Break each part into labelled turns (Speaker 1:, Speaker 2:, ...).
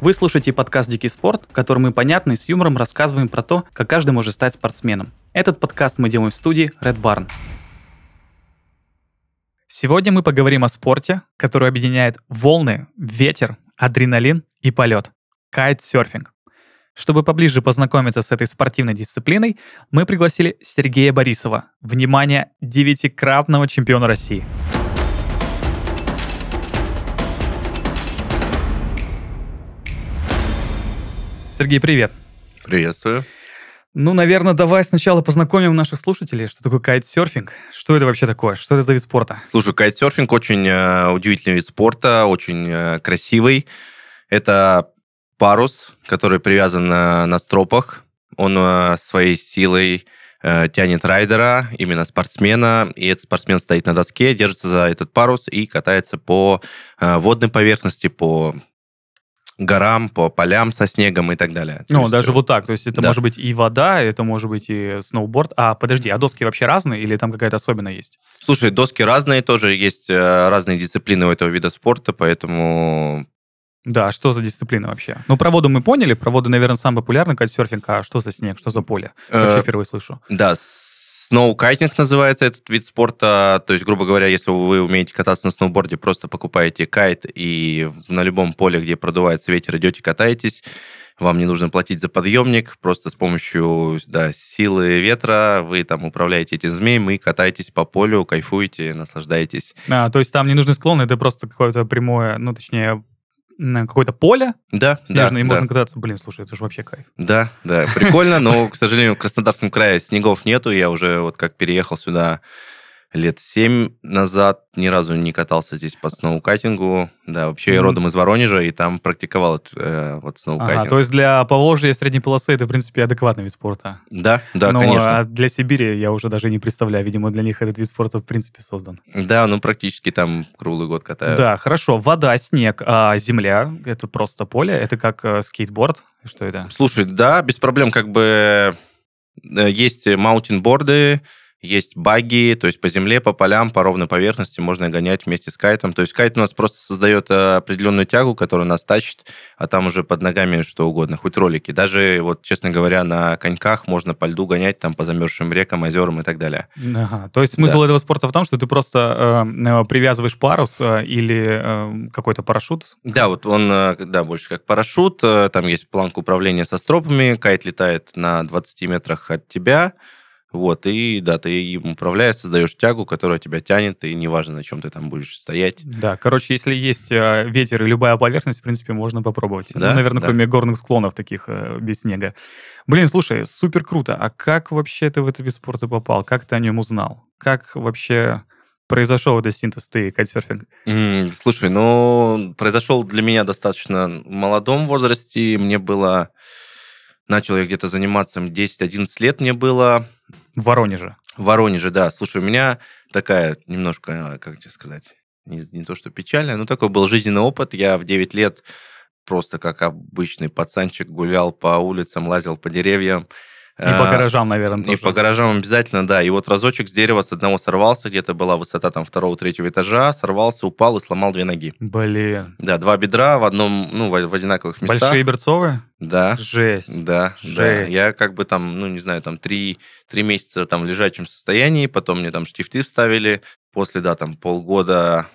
Speaker 1: Вы слушаете подкаст «Дикий спорт», в котором мы понятно и с юмором рассказываем про то, как каждый может стать спортсменом. Этот подкаст мы делаем в студии Red Barn. Сегодня мы поговорим о спорте, который объединяет волны, ветер, адреналин и полет – кайтсерфинг. Чтобы поближе познакомиться с этой спортивной дисциплиной, мы пригласили Сергея Борисова, внимание, девятикратного чемпиона России. Сергей, привет.
Speaker 2: Приветствую.
Speaker 1: Ну, наверное, давай сначала познакомим наших слушателей, что такое кайтсерфинг, что это вообще такое, что это за вид спорта?
Speaker 2: Слушай, кайтсерфинг очень э, удивительный вид спорта, очень э, красивый. Это парус, который привязан на, на стропах. Он э, своей силой э, тянет райдера, именно спортсмена, и этот спортсмен стоит на доске, держится за этот парус и катается по э, водной поверхности, по горам, по полям со снегом и так далее.
Speaker 1: Ну, есть, даже вот так. То есть это да. может быть и вода, это может быть и сноуборд. А подожди, а доски вообще разные или там какая-то особенная есть?
Speaker 2: Слушай, доски разные, тоже есть э, разные дисциплины у этого вида спорта, поэтому...
Speaker 1: Да, что за дисциплина вообще? Ну, про воду мы поняли, про воду, наверное, самый популярный кайтсерфинг, а что за снег, что за поле? Вообще э, впервые слышу.
Speaker 2: Да, Сноукайтинг называется этот вид спорта. То есть, грубо говоря, если вы умеете кататься на сноуборде, просто покупаете кайт и на любом поле, где продувается ветер, идете катаетесь. Вам не нужно платить за подъемник, просто с помощью да, силы ветра вы там управляете этим змеем и катаетесь по полю, кайфуете, наслаждаетесь.
Speaker 1: А, то есть там не нужны склоны, это просто какое-то прямое, ну, точнее, на какое-то поле
Speaker 2: да,
Speaker 1: снежное,
Speaker 2: да,
Speaker 1: и можно
Speaker 2: да.
Speaker 1: кататься. Блин, слушай, это же вообще кайф.
Speaker 2: Да, да, прикольно, но, к сожалению, в Краснодарском крае снегов нету. Я уже вот как переехал сюда лет семь назад ни разу не катался здесь по сноукатингу. Да, вообще mm-hmm. я родом из Воронежа, и там практиковал э, вот сноукатинг.
Speaker 1: Ага, то есть для Поволжья средней полосы это, в принципе, адекватный вид спорта.
Speaker 2: Да, да,
Speaker 1: ну,
Speaker 2: конечно.
Speaker 1: А для Сибири я уже даже не представляю. Видимо, для них этот вид спорта, в принципе, создан.
Speaker 2: Да, ну практически там круглый год катают.
Speaker 1: Да, хорошо. Вода, снег, а земля — это просто поле? Это как э, скейтборд? Что это?
Speaker 2: Слушай, да, без проблем как бы э, есть маунтинборды, есть баги, то есть по земле, по полям, по ровной поверхности можно гонять вместе с кайтом. То есть кайт у нас просто создает э, определенную тягу, которая нас тащит, а там уже под ногами что угодно, хоть ролики. Даже, вот, честно говоря, на коньках можно по льду гонять, там, по замерзшим рекам, озерам и так далее.
Speaker 1: Ага. То есть смысл да. этого спорта в том, что ты просто э, привязываешь парус э, или э, какой-то парашют?
Speaker 2: Да, вот он, э, да, больше как парашют. Э, там есть планка управления со стропами, кайт летает на 20 метрах от тебя, вот, и да, ты им управляешь, создаешь тягу, которая тебя тянет, и неважно, на чем ты там будешь стоять.
Speaker 1: Да, короче, если есть э, ветер и любая поверхность, в принципе, можно попробовать. Да, ну, наверное, да. кроме горных склонов таких э, без снега. Блин, слушай, супер круто. А как вообще ты в этот вид спорта попал? Как ты о нем узнал? Как вообще произошел этот синтез ты кайтсерфинг?
Speaker 2: Mm, слушай, ну, произошел для меня достаточно в молодом возрасте. Мне было... Начал я где-то заниматься 10-11 лет мне было
Speaker 1: в Воронеже.
Speaker 2: В Воронеже, да. Слушай, у меня такая немножко, как тебе сказать, не, не то что печальная, но такой был жизненный опыт. Я в 9 лет просто как обычный пацанчик гулял по улицам, лазил по деревьям,
Speaker 1: и по а, гаражам, наверное, тоже.
Speaker 2: И по гаражам обязательно, да. И вот разочек с дерева с одного сорвался, где-то была высота там второго-третьего этажа, сорвался, упал и сломал две ноги.
Speaker 1: Блин.
Speaker 2: Да, два бедра в одном, ну, в, в одинаковых местах.
Speaker 1: Большие берцовые?
Speaker 2: Да.
Speaker 1: Жесть.
Speaker 2: Да, Жесть. да. Я как бы там, ну, не знаю, там три, три месяца там в лежачем состоянии, потом мне там штифты вставили. После, да, там полгода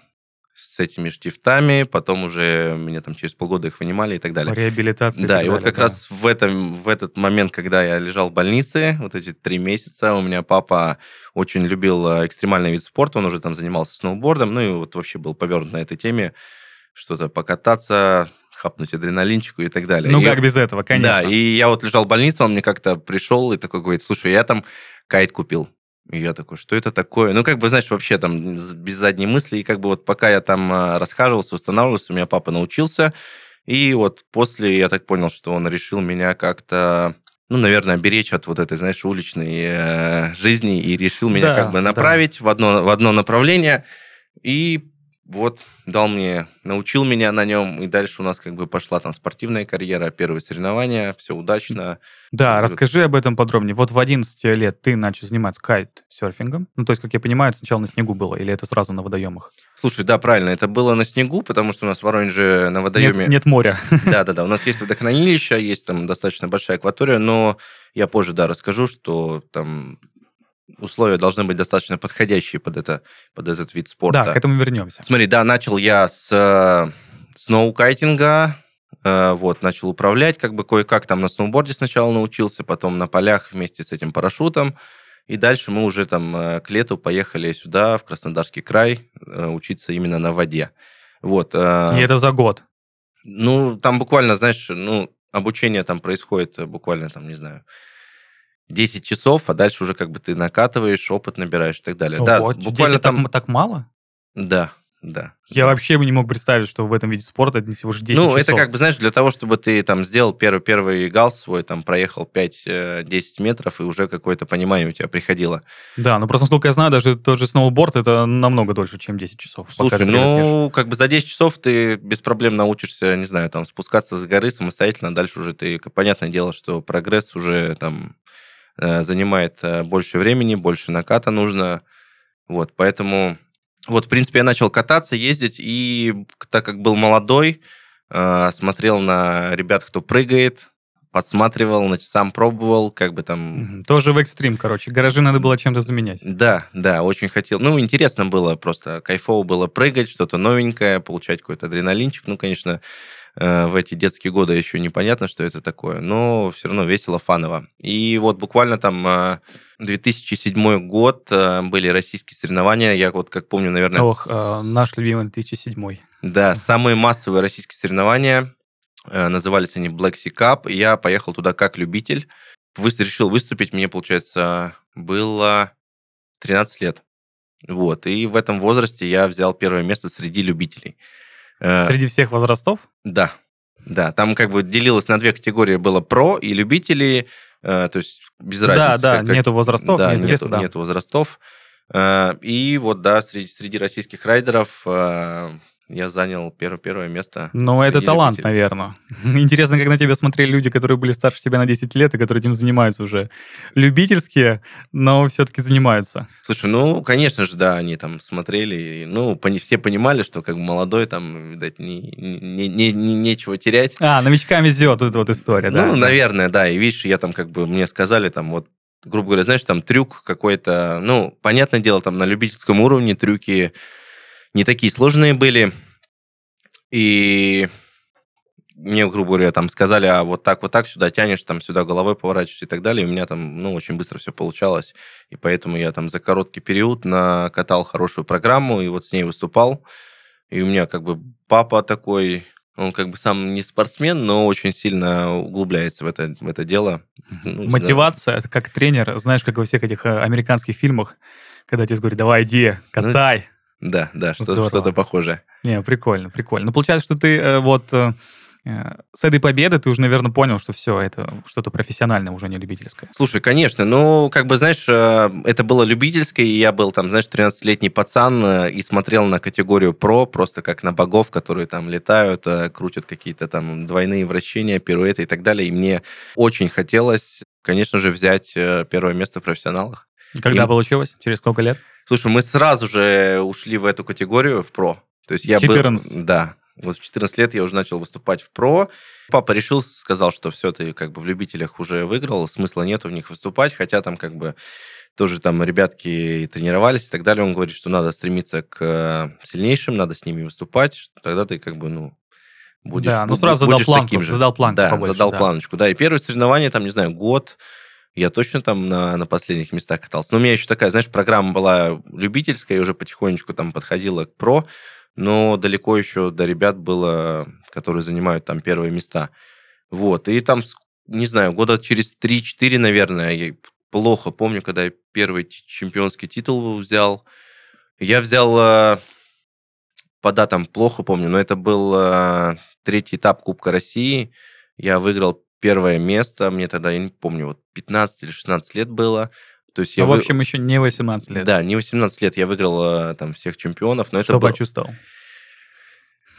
Speaker 2: с этими штифтами, потом уже меня там через полгода их вынимали и так далее.
Speaker 1: Реабилитация.
Speaker 2: Да,
Speaker 1: и,
Speaker 2: и вот как да. раз в, этом, в этот момент, когда я лежал в больнице, вот эти три месяца, у меня папа очень любил э, экстремальный вид спорта, он уже там занимался сноубордом, ну и вот вообще был повернут на этой теме, что-то покататься, хапнуть адреналинчику и так далее.
Speaker 1: Ну,
Speaker 2: и,
Speaker 1: как без этого, конечно.
Speaker 2: Да, и я вот лежал в больнице, он мне как-то пришел и такой говорит, слушай, я там кайт купил. И я такой, что это такое? Ну, как бы, знаешь, вообще там без задней мысли. И как бы вот пока я там а, расхаживался, восстанавливался, у меня папа научился. И вот после я так понял, что он решил меня как-то ну, наверное, беречь от вот этой, знаешь, уличной э, жизни и решил меня да, как бы направить да. в, одно, в одно направление. И вот дал мне, научил меня на нем, и дальше у нас как бы пошла там спортивная карьера, первые соревнования, все удачно.
Speaker 1: Да, расскажи об этом подробнее. Вот в 11 лет ты начал заниматься кайт-серфингом. Ну, то есть, как я понимаю, это сначала на снегу было, или это сразу на водоемах?
Speaker 2: Слушай, да, правильно, это было на снегу, потому что у нас в Воронеже на водоеме...
Speaker 1: Нет, нет моря.
Speaker 2: Да-да-да, у нас есть водохранилище, есть там достаточно большая акватория, но я позже, да, расскажу, что там условия должны быть достаточно подходящие под, это, под этот вид спорта.
Speaker 1: Да, к этому вернемся.
Speaker 2: Смотри, да, начал я с э, сноукайтинга, э, вот, начал управлять, как бы кое-как там на сноуборде сначала научился, потом на полях вместе с этим парашютом, и дальше мы уже там э, к лету поехали сюда, в Краснодарский край, э, учиться именно на воде. Вот.
Speaker 1: Э, и это за год?
Speaker 2: Ну, там буквально, знаешь, ну, обучение там происходит буквально, там, не знаю, 10 часов, а дальше уже как бы ты накатываешь, опыт набираешь и так далее.
Speaker 1: Ого, да, буквально там... Так, так мало?
Speaker 2: Да, да.
Speaker 1: Я вообще бы не мог представить, что в этом виде спорта это всего лишь 10
Speaker 2: ну,
Speaker 1: часов.
Speaker 2: Ну, это как бы, знаешь, для того, чтобы ты там сделал первый, первый гал свой, там проехал 5-10 э, метров, и уже какое-то понимание у тебя приходило.
Speaker 1: Да, ну просто, насколько я знаю, даже тот же сноуборд, это намного дольше, чем 10 часов.
Speaker 2: Слушай, ну, как бы за 10 часов ты без проблем научишься, не знаю, там спускаться с горы самостоятельно, дальше уже ты, понятное дело, что прогресс уже там занимает э, больше времени, больше наката нужно. Вот, поэтому... Вот, в принципе, я начал кататься, ездить, и так как был молодой, э, смотрел на ребят, кто прыгает, подсматривал, значит, сам пробовал, как бы там...
Speaker 1: Тоже в экстрим, короче. Гаражи надо было чем-то заменять.
Speaker 2: Да, да, очень хотел. Ну, интересно было просто. Кайфово было прыгать, что-то новенькое, получать какой-то адреналинчик. Ну, конечно, Э, в эти детские годы еще непонятно, что это такое, но все равно весело, фаново. И вот буквально там 2007 э, год э, были российские соревнования, я вот как помню, наверное...
Speaker 1: Ох, наш любимый 2007.
Speaker 2: Да, самые массовые российские соревнования, назывались они Black Sea Cup, я поехал туда как любитель, решил выступить, мне, получается, было 13 лет. Вот, и в этом возрасте я взял первое место среди любителей.
Speaker 1: Э, Среди всех возрастов?
Speaker 2: Да, да. Там как бы делилось на две категории. Было про и любители, э, то есть без
Speaker 1: да,
Speaker 2: разницы.
Speaker 1: Да, да, нету возрастов.
Speaker 2: Да, нету, веса, да. нету возрастов. Э, и вот, да, среди, среди российских райдеров я занял первое, первое место.
Speaker 1: Ну, это талант, любителей. наверное. Интересно, как на тебя смотрели люди, которые были старше тебя на 10 лет и которые этим занимаются уже. Любительские, но все-таки занимаются.
Speaker 2: Слушай, ну, конечно же, да, они там смотрели, ну, все понимали, что как бы молодой, там, видать, не, не, не, не, нечего терять.
Speaker 1: А, новичкам везет вот эта вот история, да?
Speaker 2: Ну, наверное, да. И видишь, я там как бы, мне сказали, там, вот, грубо говоря, знаешь, там трюк какой-то, ну, понятное дело, там на любительском уровне трюки не такие сложные были. И мне, грубо говоря, там сказали, а вот так, вот так сюда тянешь, там сюда головой поворачиваешься и так далее. И у меня там, ну, очень быстро все получалось. И поэтому я там за короткий период накатал хорошую программу и вот с ней выступал. И у меня как бы папа такой, он как бы сам не спортсмен, но очень сильно углубляется в это, в это дело.
Speaker 1: Ну, Мотивация, да. это как тренер, знаешь, как во всех этих э, американских фильмах, когда тебе говорят, давай, иди, ну, катай.
Speaker 2: Да, да, что-то, что похожее.
Speaker 1: Не, прикольно, прикольно. Ну, получается, что ты э, вот э, э, с этой победы ты уже, наверное, понял, что все, это что-то профессиональное, уже не любительское.
Speaker 2: Слушай, конечно, ну, как бы, знаешь, это было любительское, и я был там, знаешь, 13-летний пацан и смотрел на категорию про, просто как на богов, которые там летают, крутят какие-то там двойные вращения, пируэты и так далее, и мне очень хотелось, конечно же, взять первое место в профессионалах.
Speaker 1: Когда и... получилось? Через сколько лет?
Speaker 2: Слушай, мы сразу же ушли в эту категорию, в про. То есть я
Speaker 1: 14.
Speaker 2: был... Да. Вот в 14 лет я уже начал выступать в про. Папа решил, сказал, что все, ты как бы в любителях уже выиграл, смысла нет в них выступать, хотя там как бы тоже там ребятки тренировались и так далее. Он говорит, что надо стремиться к э, сильнейшим, надо с ними выступать, тогда ты как бы, ну, будешь
Speaker 1: Да, ну сразу
Speaker 2: будешь
Speaker 1: задал планку,
Speaker 2: таким же.
Speaker 1: задал планку
Speaker 2: Да,
Speaker 1: побольше,
Speaker 2: задал
Speaker 1: да.
Speaker 2: планочку. Да, и первые соревнования, там, не знаю, год, я точно там на, на последних местах катался. Но у меня еще такая, знаешь, программа была любительская, и уже потихонечку там подходила к про, но далеко еще до ребят было, которые занимают там первые места. Вот, и там, не знаю, года через 3-4, наверное, я плохо помню, когда я первый чемпионский титул взял. Я взял э, по датам плохо помню, но это был э, третий этап Кубка России. Я выиграл первое место, мне тогда, я не помню, вот 15 или 16 лет было. То есть
Speaker 1: Ну,
Speaker 2: я
Speaker 1: в
Speaker 2: вы-
Speaker 1: общем, еще не 18 лет.
Speaker 2: Да, не 18 лет я выиграл э, там всех чемпионов, но это
Speaker 1: Что
Speaker 2: было-
Speaker 1: почувствовал?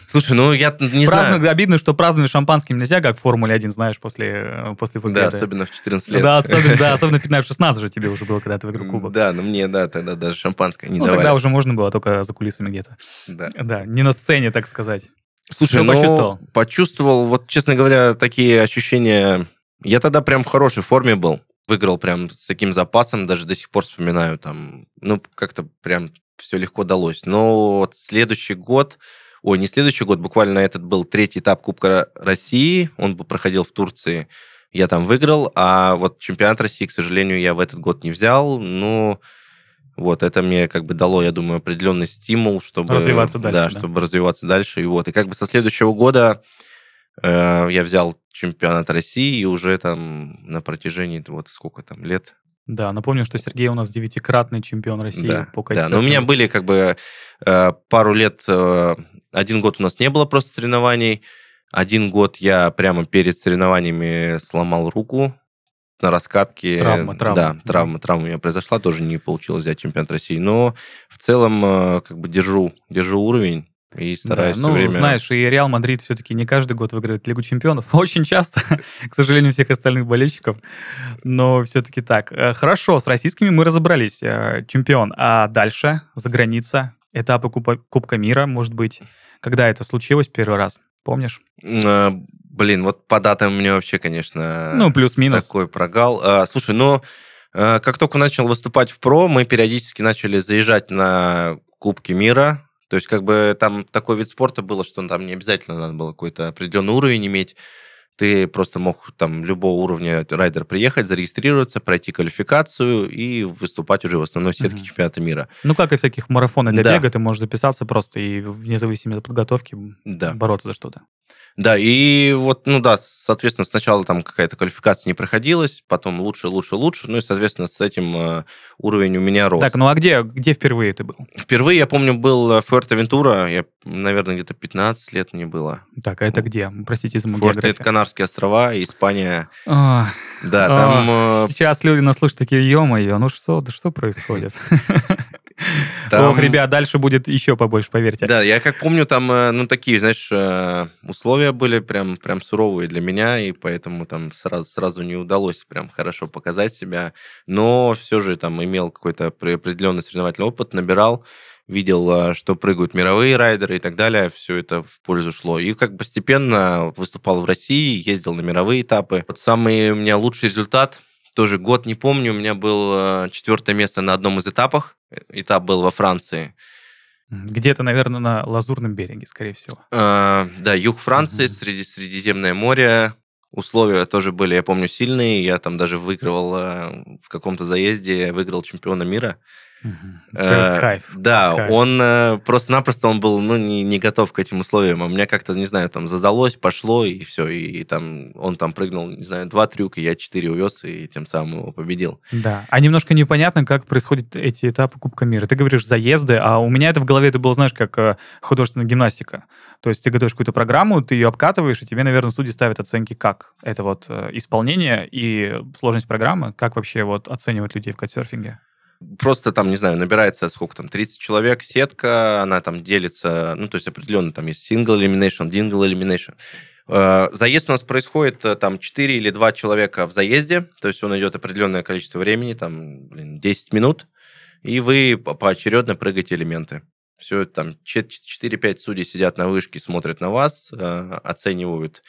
Speaker 2: Слушай, ну я не
Speaker 1: Праздновать,
Speaker 2: знаю.
Speaker 1: обидно, что праздновать шампанским нельзя, как в Формуле 1, знаешь, после, э, после победы.
Speaker 2: Да, особенно в 14 лет.
Speaker 1: Да, особенно, да, особенно 15-16 же тебе уже было, когда ты выиграл кубок.
Speaker 2: Да, но мне, да, тогда даже шампанское не
Speaker 1: ну,
Speaker 2: давали.
Speaker 1: тогда уже можно было только за кулисами где-то.
Speaker 2: Да.
Speaker 1: Да, не на сцене, так сказать.
Speaker 2: Слушай, ну,
Speaker 1: почувствовал?
Speaker 2: Почувствовал, вот, честно говоря, такие ощущения... Я тогда прям в хорошей форме был. Выиграл прям с таким запасом, даже до сих пор вспоминаю. Там, ну, как-то прям все легко далось. Но вот следующий год... Ой, не следующий год, буквально этот был третий этап Кубка России. Он бы проходил в Турции. Я там выиграл, а вот чемпионат России, к сожалению, я в этот год не взял. Ну, вот, это мне как бы дало, я думаю, определенный стимул, чтобы...
Speaker 1: Развиваться дальше,
Speaker 2: Да,
Speaker 1: да.
Speaker 2: чтобы развиваться дальше. И вот, и как бы со следующего года э, я взял чемпионат России, и уже там на протяжении, вот сколько там, лет,
Speaker 1: Да, напомню, что Сергей у нас девятикратный чемпион России
Speaker 2: да,
Speaker 1: по
Speaker 2: да. Но у меня
Speaker 1: кайтсерфингу.
Speaker 2: были как бы э, пару лет, э, один год у нас не было просто соревнований, один год я прямо перед соревнованиями сломал руку на раскатке.
Speaker 1: Травма, травма.
Speaker 2: Да, травма, травма у меня произошла, тоже не получилось взять чемпионат России, но в целом э, как бы держу, держу уровень и стараюсь
Speaker 1: Да,
Speaker 2: все
Speaker 1: ну,
Speaker 2: время...
Speaker 1: знаешь, и Реал Мадрид все-таки не каждый год выигрывает Лигу чемпионов. Очень часто, к сожалению, всех остальных болельщиков. Но все-таки так. Э, Хорошо, с российскими мы разобрались. Э, Чемпион. А дальше, за граница, этапы Купа- Кубка мира, может быть. Когда это случилось первый раз? Помнишь?
Speaker 2: Блин, вот по датам меня вообще, конечно...
Speaker 1: Ну, плюс-минус.
Speaker 2: Такой прогал. А, слушай, ну, э, как только начал выступать в ПРО, мы периодически начали заезжать на Кубки мира. То есть, как бы там такой вид спорта было, что там не обязательно надо было какой-то определенный уровень иметь. Ты просто мог там любого уровня райдер приехать, зарегистрироваться, пройти квалификацию и выступать уже в основной сетке
Speaker 1: Мгм.
Speaker 2: чемпионата мира.
Speaker 1: Ну, как и всяких марафонов для
Speaker 2: Да.
Speaker 1: бега, ты можешь записаться просто и вне зависимости от подготовки
Speaker 2: Да.
Speaker 1: бороться за что-то.
Speaker 2: Да, и вот, ну да, соответственно, сначала там какая-то квалификация не проходилась, потом лучше, лучше, лучше, ну и, соответственно, с этим э, уровень у меня рос.
Speaker 1: Так, ну а где, где впервые ты был?
Speaker 2: Впервые, я помню, был Фуэртовентура, я, наверное, где-то 15 лет мне было.
Speaker 1: Так, а это где? Простите за мою
Speaker 2: Фуэрте- это. Канарские острова, Испания. Да, там... э,
Speaker 1: Сейчас люди нас слушают такие, ё-моё, ну что, да что происходит?
Speaker 2: там-
Speaker 1: Ох, ребят, дальше будет еще побольше, поверьте.
Speaker 2: Да, я как помню, там, э, ну, такие, знаешь, э, условия были прям, прям суровые для меня, и поэтому там сразу, сразу не удалось прям хорошо показать себя. Но все же там имел какой-то опре- определенный соревновательный опыт, набирал, видел, э, что прыгают мировые райдеры и так далее. Все это в пользу шло. И как постепенно выступал в России, ездил на мировые этапы. Вот самый у меня лучший результат, тоже год не помню, у меня было четвертое место на одном из этапах. Э, Этап был во Франции.
Speaker 1: Где-то, наверное, на Лазурном береге, скорее всего.
Speaker 2: А, да, юг Франции,
Speaker 1: Мгм.
Speaker 2: среди Средиземное море. Условия тоже были, я помню, сильные. Я там даже выигрывал в каком-то заезде, выиграл чемпиона мира. Э,
Speaker 1: Кайф.
Speaker 2: Да,
Speaker 1: Кайф.
Speaker 2: он э, просто-напросто он был ну, не, не готов к этим условиям. А мне как-то, не знаю, там задалось, пошло, и все. И, там он там прыгнул, не знаю, два трюка, я четыре увез, и тем самым его победил.
Speaker 1: Да. А немножко непонятно, как происходят эти этапы Кубка мира. Ты говоришь заезды, а у меня это в голове это было, знаешь, как э, художественная гимнастика. То есть ты готовишь какую-то программу, ты ее обкатываешь, и тебе, наверное, судьи ставят оценки как. Это вот э, исполнение и сложность программы. Как вообще вот оценивать людей в кайтсерфинге?
Speaker 2: Просто там, не знаю, набирается сколько там, 30 человек, сетка, она там делится, ну, то есть определенно там есть single elimination, dingle elimination. Э, Заезд у нас происходит э, там 4 или 2 человека в заезде, то есть он идет определенное количество времени, там, блин, 10 минут, и вы по- поочередно прыгаете элементы. Все, там 4-5 судей сидят на вышке, смотрят на вас, э, оценивают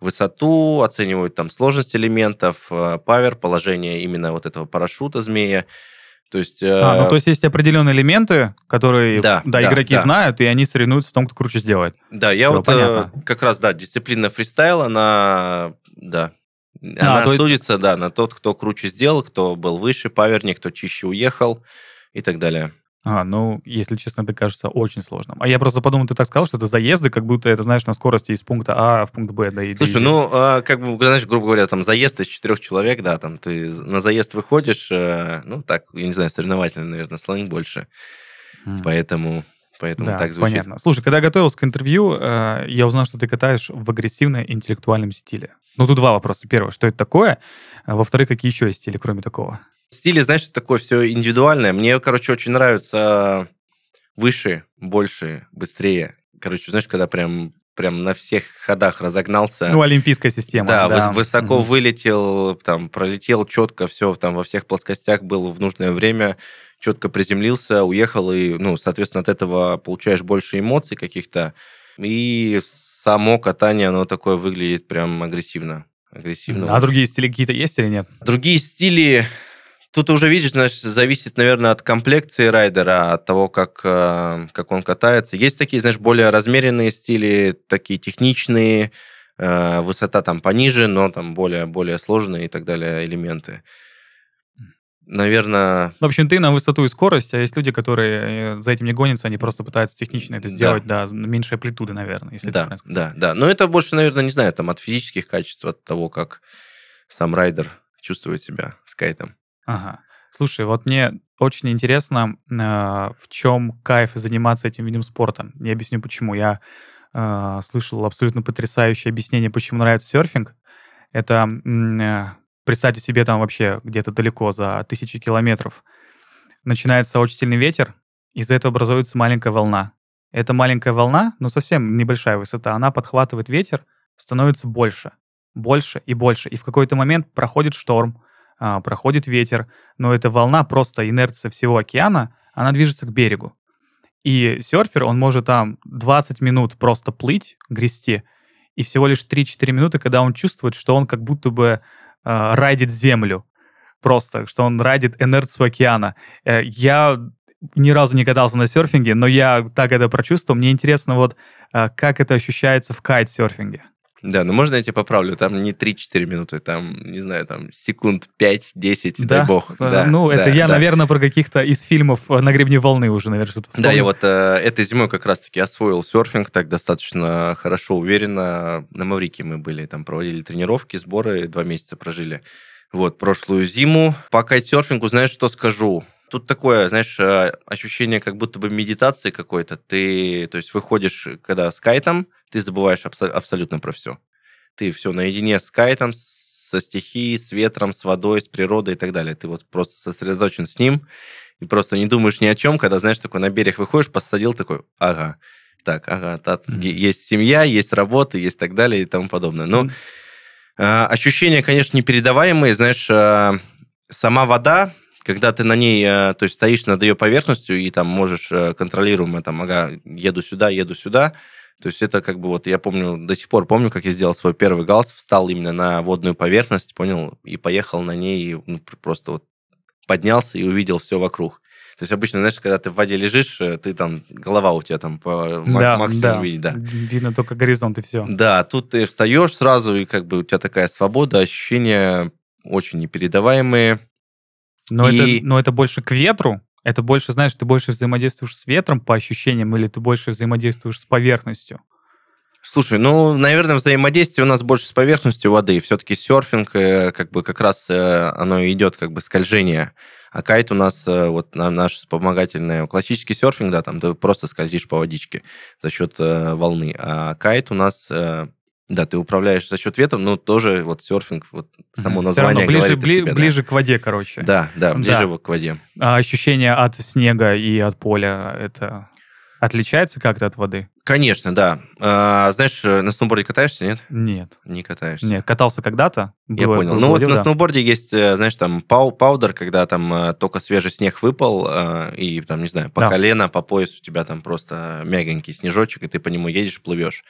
Speaker 2: высоту, оценивают там сложность элементов, павер, положение именно вот этого парашюта змея. То есть...
Speaker 1: А, ну
Speaker 2: э,
Speaker 1: то есть есть определенные элементы, которые
Speaker 2: Да,
Speaker 1: да,
Speaker 2: да,
Speaker 1: игроки
Speaker 2: да.
Speaker 1: знают, и они соревнуются в том, кто круче сделает.
Speaker 2: Да, я
Speaker 1: Всё,
Speaker 2: вот э, как раз, да, дисциплина фристайл, она, да, она
Speaker 1: А, то есть-
Speaker 2: судится, да, на тот, кто круче сделал, кто был выше паверник, кто чище уехал и так далее.
Speaker 1: А, ну, если честно, это кажется очень сложным. А я просто подумал, ты так сказал, что это заезды, как будто это, знаешь, на скорости из пункта А в пункт Б. Да, и-
Speaker 2: Слушай, ну, а, как бы, знаешь, грубо говоря, там заезд из четырех человек, да, там ты на заезд выходишь, э, ну, так, я не знаю, соревновательный, наверное, сленг больше,
Speaker 1: М.
Speaker 2: поэтому, поэтому
Speaker 1: Да,
Speaker 2: так звучит.
Speaker 1: понятно. Слушай, когда готовился к интервью, э, я узнал, что ты катаешь в агрессивно-интеллектуальном стиле. Ну, тут два вопроса. Первое, что это такое? А Во-вторых, какие еще есть стили, кроме такого?
Speaker 2: Стили, знаешь, такое все индивидуальное. Мне, короче, очень нравится выше, больше, быстрее. Короче, знаешь, когда прям прям на всех ходах разогнался.
Speaker 1: Ну, олимпийская система.
Speaker 2: Да, да. высоко угу. вылетел, там, пролетел четко, все, там, во всех плоскостях был в нужное время, четко приземлился, уехал, и, ну, соответственно, от этого получаешь больше эмоций каких-то, и само катание, оно такое выглядит прям агрессивно. агрессивно.
Speaker 1: А другие стили какие-то есть или нет?
Speaker 2: Другие стили, Тут уже, видишь, значит, зависит, наверное, от комплекции райдера, от того, как, э, как он катается. Есть такие, знаешь, более размеренные стили, такие техничные, э, высота там пониже, но там более, более сложные и так далее элементы. Наверное...
Speaker 1: В общем, ты на высоту и скорость, а есть люди, которые э, за этим не гонятся, они просто пытаются технично это сделать, да, да меньшей амплитуды, наверное, если
Speaker 2: да, это Да, да, но это больше, наверное, не знаю, там от физических качеств, от того, как сам райдер чувствует себя с кайтом.
Speaker 1: Ага. Слушай, вот мне очень интересно, э, в чем кайф заниматься этим видом спорта. Я объясню, почему. Я э, слышал абсолютно потрясающее объяснение, почему нравится серфинг. Это, э, представьте себе, там вообще где-то далеко, за тысячи километров, начинается очень сильный ветер, из-за этого образуется маленькая волна. Эта маленькая волна, ну совсем небольшая высота, она подхватывает ветер, становится больше, больше и больше. И в какой-то момент проходит шторм, а, проходит ветер, но эта волна, просто инерция всего океана, она движется к берегу. И серфер, он может там 20 минут просто плыть, грести, и всего лишь 3-4 минуты, когда он чувствует, что он как будто бы э, райдит землю. Просто, что он райдит инерцию океана. Э, я ни разу не катался на серфинге, но я так это прочувствовал. Мне интересно, вот э, как это ощущается в кайт-серфинге.
Speaker 2: Да, ну можно я тебя поправлю? Там не 3-4 минуты, там, не знаю, там секунд 5-10, да? дай бог.
Speaker 1: Да, ну, да, это я, да. наверное, про каких-то из фильмов э, «На гребне волны» уже, наверное, что-то
Speaker 2: вспомнил. Да, я вот э, этой зимой как раз-таки освоил серфинг так достаточно хорошо, уверенно. На Маврике мы были, там проводили тренировки, сборы, два месяца прожили. Вот, прошлую зиму. По кайтсерфингу, знаешь, что скажу? Тут такое, знаешь, э, ощущение как будто бы медитации какой-то. Ты, то есть, выходишь, когда с кайтом, ты забываешь абсо- абсолютно про все. Ты все наедине с кайтом, со стихией, с ветром, с водой, с природой и так далее. Ты вот просто сосредоточен с ним и просто не думаешь ни о чем, когда, знаешь, такой на берег выходишь, посадил такой, ага, так, ага, так, mm-hmm. есть семья, есть работа, есть так далее и тому подобное. Но mm-hmm. ощущения, конечно, непередаваемые. Знаешь, э, сама вода, когда ты на ней, э, то есть стоишь над ее поверхностью и там можешь э, контролируемо, там, ага, еду сюда, еду сюда, то есть это как бы вот, я помню, до сих пор помню, как я сделал свой первый галс, встал именно на водную поверхность, понял, и поехал на ней, и ну, просто вот поднялся и увидел все вокруг. То есть обычно, знаешь, когда ты в воде лежишь, э, ты там, голова у тебя там по да, максимуму да. видит, да.
Speaker 1: Видно только горизонт и все.
Speaker 2: Да, тут ты встаешь сразу, и как бы у тебя такая свобода, ощущения очень непередаваемые.
Speaker 1: Но, и... это, но это больше к ветру? Это больше, знаешь, ты больше взаимодействуешь с ветром по ощущениям или ты больше взаимодействуешь с поверхностью?
Speaker 2: Слушай, ну, наверное, взаимодействие у нас больше с поверхностью воды. Все-таки серфинг, э, как бы как раз э, оно идет как бы скольжение. А кайт у нас, э, вот на, наш вспомогательный, классический серфинг, да, там ты просто скользишь по водичке за счет волны. А кайт у нас да, ты управляешь за счет ветра, но тоже вот серфинг, вот само название
Speaker 1: ближе,
Speaker 2: говорит
Speaker 1: бли,
Speaker 2: себе,
Speaker 1: ближе да. к воде, короче.
Speaker 2: Да, да, ближе да. к воде.
Speaker 1: А ощущение от снега и от поля, это отличается как-то от воды?
Speaker 2: Конечно, да. А, знаешь, на сноуборде катаешься, нет?
Speaker 1: Нет.
Speaker 2: Не катаешься?
Speaker 1: Нет, катался когда-то.
Speaker 2: Я понял. Ну вот да. на сноуборде есть, э, знаешь, там пау паудер, когда там э, только свежий снег выпал, э, и там, не знаю, по да. колено, по пояс у тебя там просто мягенький снежочек, и ты по нему едешь, плывешь.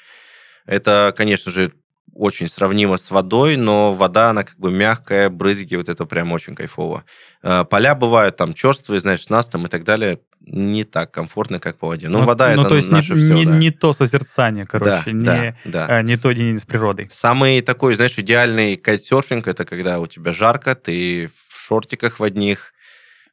Speaker 2: Это, конечно же, очень сравнимо с водой, но вода, она как бы мягкая, брызги, вот это прям очень кайфово. Э, поля бывают там черствые, знаешь, с настом и так далее, не так комфортно, как по воде. Но ну, вода ну, это то есть наше не, все,
Speaker 1: не,
Speaker 2: да.
Speaker 1: не то созерцание, короче, да, не, да, да. А, не то день с природой.
Speaker 2: Самый такой, знаешь, идеальный кайтсерфинг, это когда у тебя жарко, ты в шортиках в одних,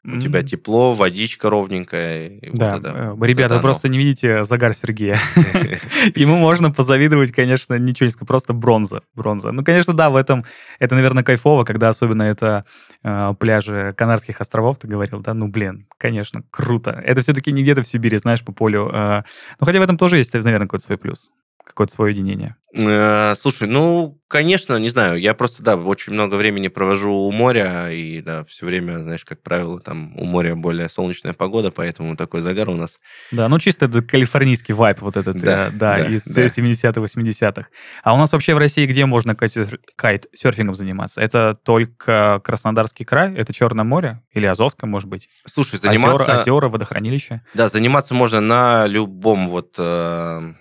Speaker 2: у тебя тепло, водичка ровненькая.
Speaker 1: Да, вот это, э, ребята, вы просто не видите загар Сергея. Ему можно позавидовать, конечно, ничего не сказать, просто бронза. бронза. Ну, конечно, да, в этом это, наверное, кайфово, когда особенно это э, пляжи Канарских островов, ты говорил, да, ну, блин, конечно, круто. Это все-таки не где-то в Сибири, знаешь, по полю. Э, ну, хотя в этом тоже есть, наверное, какой-то свой плюс. Какое-то свое единение?
Speaker 2: Э, Слушай, ну, конечно, не знаю, я просто, да, очень много времени провожу у моря, и, да, все время, знаешь, как правило, там у моря более солнечная погода, поэтому такой загар у нас.
Speaker 1: Да, ну чисто это калифорнийский вайп вот этот,
Speaker 2: Да,
Speaker 1: э, да,
Speaker 2: да,
Speaker 1: из
Speaker 2: да.
Speaker 1: 70-х, 80-х. А у нас вообще в России где можно кайтсерф- кайт-серфингом заниматься? Это только Краснодарский край, это Черное море или Азовское, может быть?
Speaker 2: Слушай, заниматься...
Speaker 1: Озера, озера, водохранилища.
Speaker 2: Да, заниматься можно на любом вот э,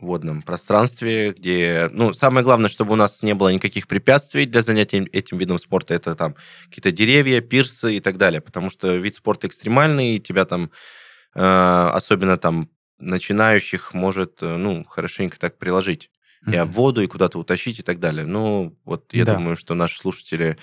Speaker 2: водном пространстве, где, ну, самое главное, чтобы у нас не было никаких препятствий для занятия этим видом спорта, это там какие-то деревья, пирсы и так далее, потому что вид спорта экстремальный, и тебя там, э, особенно там начинающих, может, э, ну, хорошенько так приложить и
Speaker 1: Мгм.
Speaker 2: об воду, и куда-то утащить и так далее. Ну, вот я
Speaker 1: Да.
Speaker 2: думаю, что наши слушатели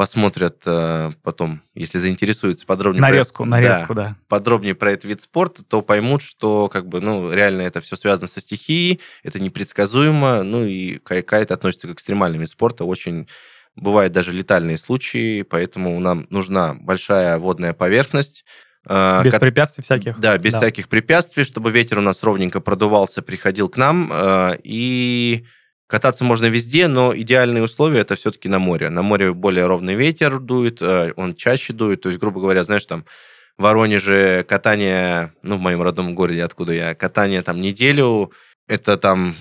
Speaker 2: посмотрят э, потом, если заинтересуются подробнее. про-
Speaker 1: Нарезку,
Speaker 2: Да,
Speaker 1: нарезку, да.
Speaker 2: подробнее про этот вид спорта, то поймут, что как бы, ну, реально это все связано со стихией, это непредсказуемо, ну и кай- кайт относится к экстремальным видам спорта, очень бывают даже летальные случаи, поэтому нам нужна большая водная поверхность. э,
Speaker 1: Без
Speaker 2: кат-
Speaker 1: препятствий всяких.
Speaker 2: Да, без всяких препятствий, чтобы ветер у нас ровненько продувался, приходил к нам. э, И кататься можно везде, но идеальные условия это все-таки на море. На море более ровный ветер дует, э, он чаще дует. То есть, грубо говоря, знаешь, там в Воронеже катание, ну, в моем родном городе, откуда я, катание там неделю, это там